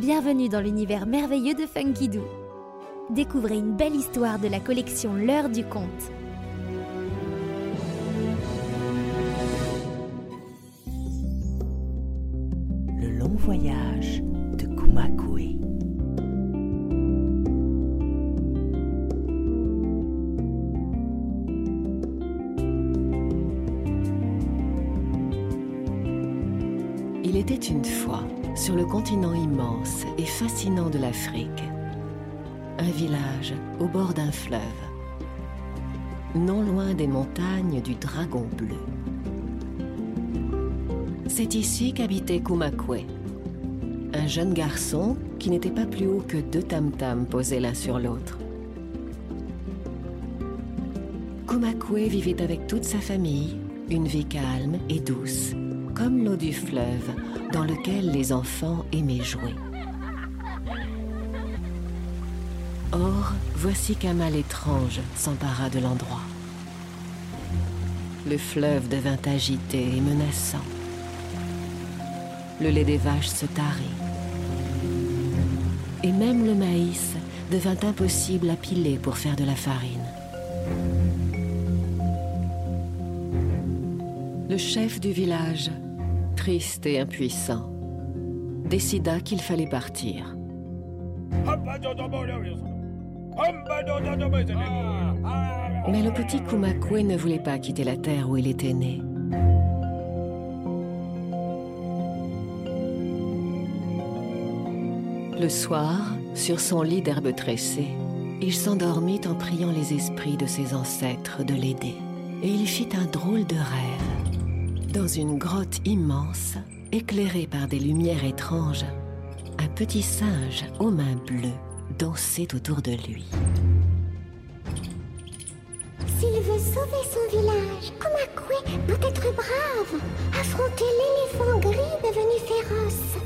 Bienvenue dans l'univers merveilleux de Funky Doo. Découvrez une belle histoire de la collection L'heure du conte. Le long voyage de Kumakue. Il était une fois, sur le continent immense et fascinant de l'Afrique, un village au bord d'un fleuve, non loin des montagnes du Dragon Bleu. C'est ici qu'habitait Kumakwe, un jeune garçon qui n'était pas plus haut que deux tam-tams posés l'un sur l'autre. Kumakwe vivait avec toute sa famille une vie calme et douce, comme l'eau du fleuve dans lequel les enfants aimaient jouer. Or, voici qu'un mal étrange s'empara de l'endroit. Le fleuve devint agité et menaçant. Le lait des vaches se tarit. Et même le maïs devint impossible à piler pour faire de la farine. Le chef du village, triste et impuissant, décida qu'il fallait partir. Mais le petit Kumakwe ne voulait pas quitter la terre où il était né. Le soir, sur son lit d'herbe tressée, il s'endormit en priant les esprits de ses ancêtres de l'aider. Et il fit un drôle de rêve. Dans une grotte immense, éclairée par des lumières étranges, un petit singe aux mains bleues dansait autour de lui. S'il veut sauver son village, Komakwe doit être brave, affronter l'éléphant gris devenu féroce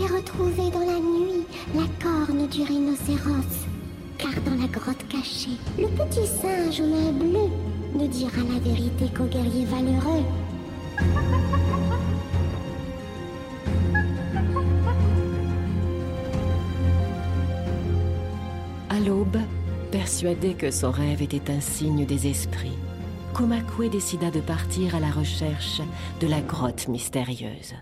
et retrouver dans la nuit la corne du rhinocéros. Car dans la grotte cachée, le petit singe aux mains bleues ne dira la vérité qu'aux guerriers valeureux. À l'aube, persuadé que son rêve était un signe des esprits, Komakwe décida de partir à la recherche de la grotte mystérieuse.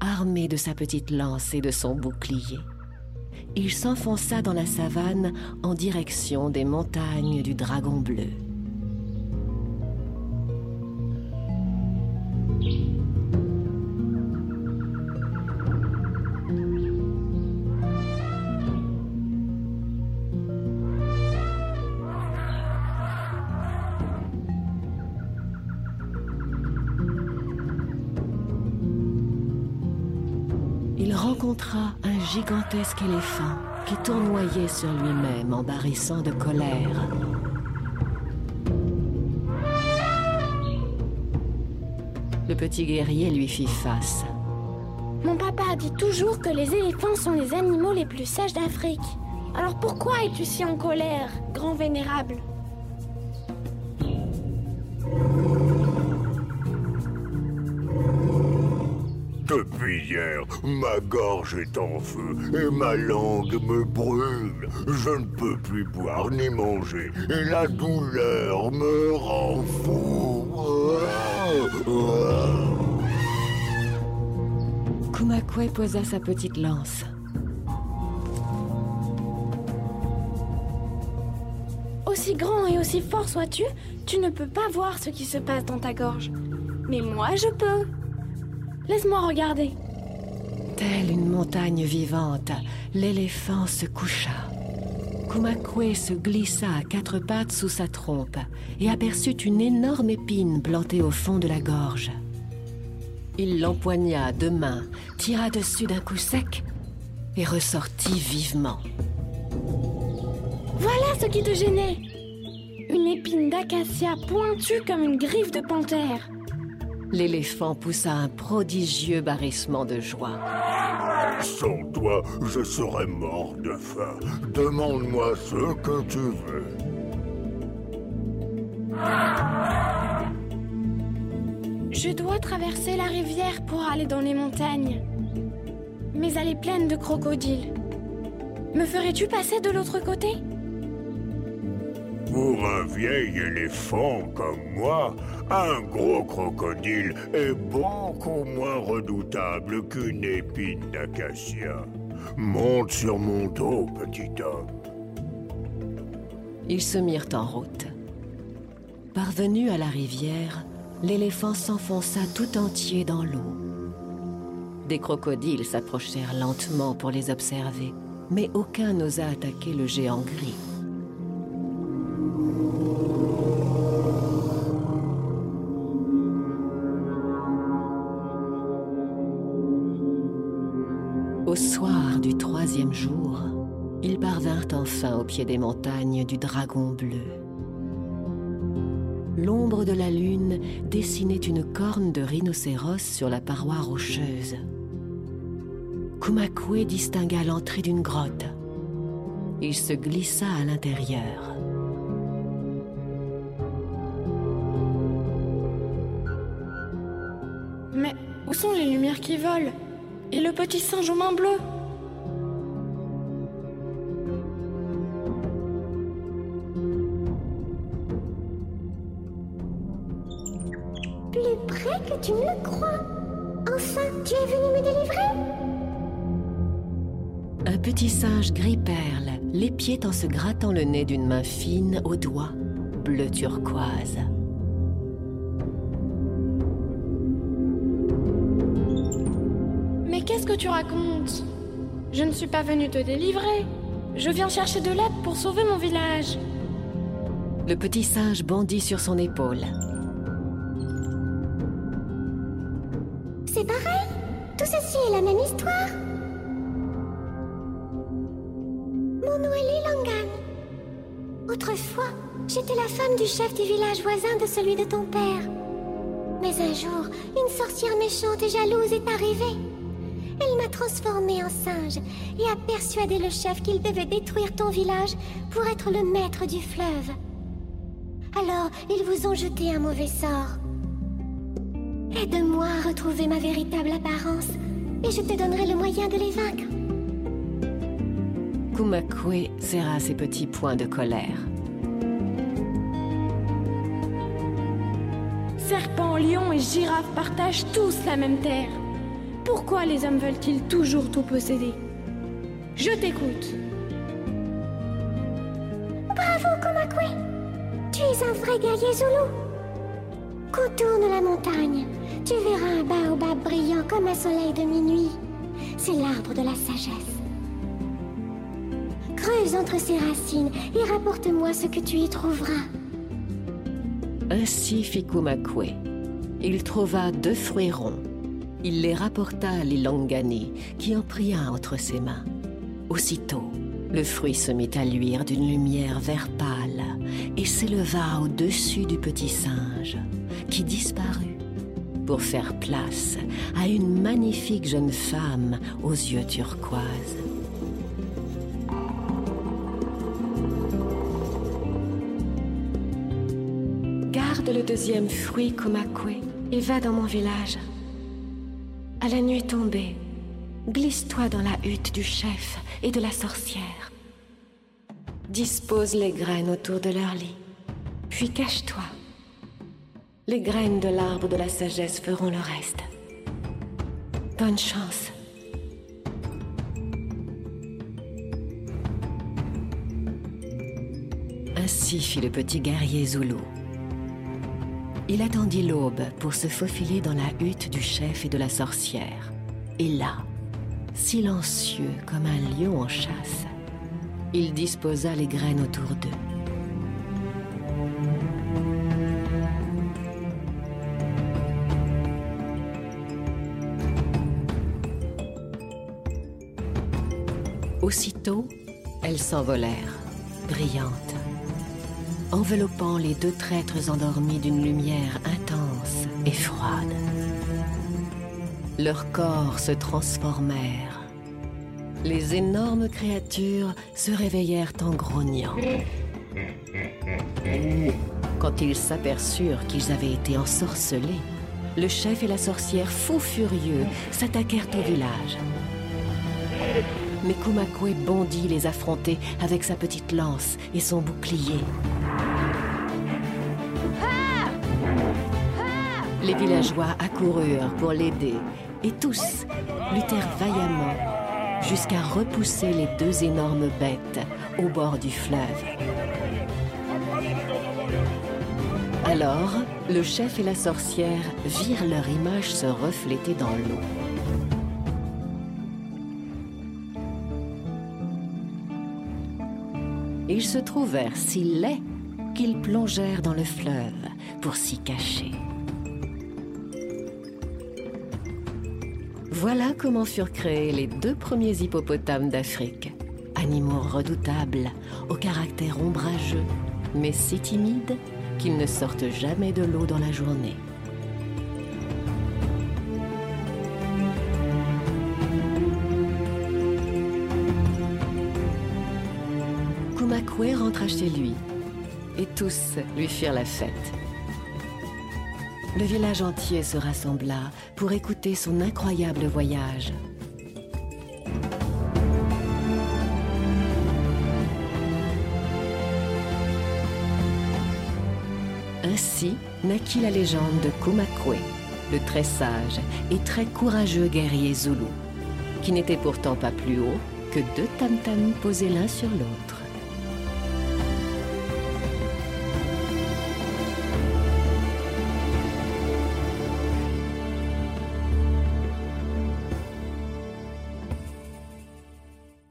Armé de sa petite lance et de son bouclier, il s'enfonça dans la savane en direction des montagnes du Dragon Bleu. Rencontra un gigantesque éléphant qui tournoyait sur lui-même en barrissant de colère. Le petit guerrier lui fit face. Mon papa dit toujours que les éléphants sont les animaux les plus sages d'Afrique. Alors pourquoi es-tu si en colère, grand vénérable? Depuis hier, ma gorge est en feu et ma langue me brûle. Je ne peux plus boire ni manger et la douleur me rend fou. Kumakwe posa sa petite lance. Aussi grand et aussi fort sois-tu, tu ne peux pas voir ce qui se passe dans ta gorge. Mais moi, je peux. Laisse-moi regarder. Telle une montagne vivante, l'éléphant se coucha. Kumakwe se glissa à quatre pattes sous sa trompe et aperçut une énorme épine plantée au fond de la gorge. Il l'empoigna à deux mains, tira dessus d'un coup sec et ressortit vivement. Voilà ce qui te gênait. Une épine d'acacia pointue comme une griffe de panthère. L'éléphant poussa un prodigieux barrissement de joie. Sans toi, je serais mort de faim. Demande-moi ce que tu veux. Je dois traverser la rivière pour aller dans les montagnes. Mais elle est pleine de crocodiles. Me ferais-tu passer de l'autre côté? Pour un vieil éléphant comme moi, un gros crocodile est beaucoup moins redoutable qu'une épine d'acacia. Monte sur mon dos, petit homme. Ils se mirent en route. Parvenu à la rivière, l'éléphant s'enfonça tout entier dans l'eau. Des crocodiles s'approchèrent lentement pour les observer, mais aucun n'osa attaquer le géant gris. Au soir du troisième jour, ils parvinrent enfin au pied des montagnes du Dragon bleu. L'ombre de la lune dessinait une corne de rhinocéros sur la paroi rocheuse. Kumakwe distingua l'entrée d'une grotte. Il se glissa à l'intérieur. Mais où sont les lumières qui volent? Et le petit singe aux mains bleues Plus près que tu ne le crois. Enfin, tu es venu me délivrer Un petit singe gris perle l'épiait en se grattant le nez d'une main fine aux doigts, bleu turquoise. Mais qu'est-ce que tu racontes? Je ne suis pas venue te délivrer. Je viens chercher de l'aide pour sauver mon village. Le petit singe bondit sur son épaule. C'est pareil Tout ceci est la même histoire Mon nom est Lilangan. Autrefois, j'étais la femme du chef du village voisin de celui de ton père. Mais un jour, une sorcière méchante et jalouse est arrivée. Elle m'a transformée en singe et a persuadé le chef qu'il devait détruire ton village pour être le maître du fleuve. Alors, ils vous ont jeté un mauvais sort. Aide-moi à retrouver ma véritable apparence et je te donnerai le moyen de les vaincre. Kumakwe serra ses petits poings de colère. Serpents, lions et girafes partagent tous la même terre. Pourquoi les hommes veulent-ils toujours tout posséder? Je t'écoute. Bravo, Komakwe Tu es un vrai guerrier Zoulou Contourne la montagne. Tu verras un baobab brillant comme un soleil de minuit. C'est l'arbre de la sagesse. Creuse entre ses racines et rapporte-moi ce que tu y trouveras. Ainsi fit Kumakwe. Il trouva deux fruits ronds. Il les rapporta à Lilongani, qui en prit un entre ses mains. Aussitôt, le fruit se mit à luire d'une lumière vert pâle et s'éleva au-dessus du petit singe, qui disparut pour faire place à une magnifique jeune femme aux yeux turquoises. Garde le deuxième fruit, Komakwe, et va dans mon village. À la nuit tombée, glisse-toi dans la hutte du chef et de la sorcière. Dispose les graines autour de leur lit, puis cache-toi. Les graines de l'arbre de la sagesse feront le reste. Bonne chance. Ainsi fit le petit guerrier Zoulou. Il attendit l'aube pour se faufiler dans la hutte du chef et de la sorcière. Et là, silencieux comme un lion en chasse, il disposa les graines autour d'eux. Aussitôt, elles s'envolèrent, brillantes, enveloppant les deux traîtres endormis d'une lumière intense et froide. Leurs corps se transformèrent. Les énormes créatures se réveillèrent en grognant. Quand ils s'aperçurent qu'ils avaient été ensorcelés, le chef et la sorcière, fous furieux, s'attaquèrent au village. Mais Kumakwe bondit les affronter avec sa petite lance et son bouclier. Les villageois accoururent pour l'aider et tous luttèrent vaillamment jusqu'à repousser les deux énormes bêtes au bord du fleuve. Alors, le chef et la sorcière virent leur image se refléter dans l'eau. Ils se trouvèrent si laids qu'ils plongèrent dans le fleuve pour s'y cacher. Voilà comment furent créés les deux premiers hippopotames d'Afrique. Animaux redoutables, au caractère ombrageux, mais si timides qu'ils ne sortent jamais de l'eau dans la journée. Kumakwe rentra chez lui et tous lui firent la fête. Le village entier se rassembla pour écouter son incroyable voyage. Ainsi naquit la légende de Kumakwe, le très sage et très courageux guerrier zoulou, qui n'était pourtant pas plus haut que deux tam-tams posés l'un sur l'autre.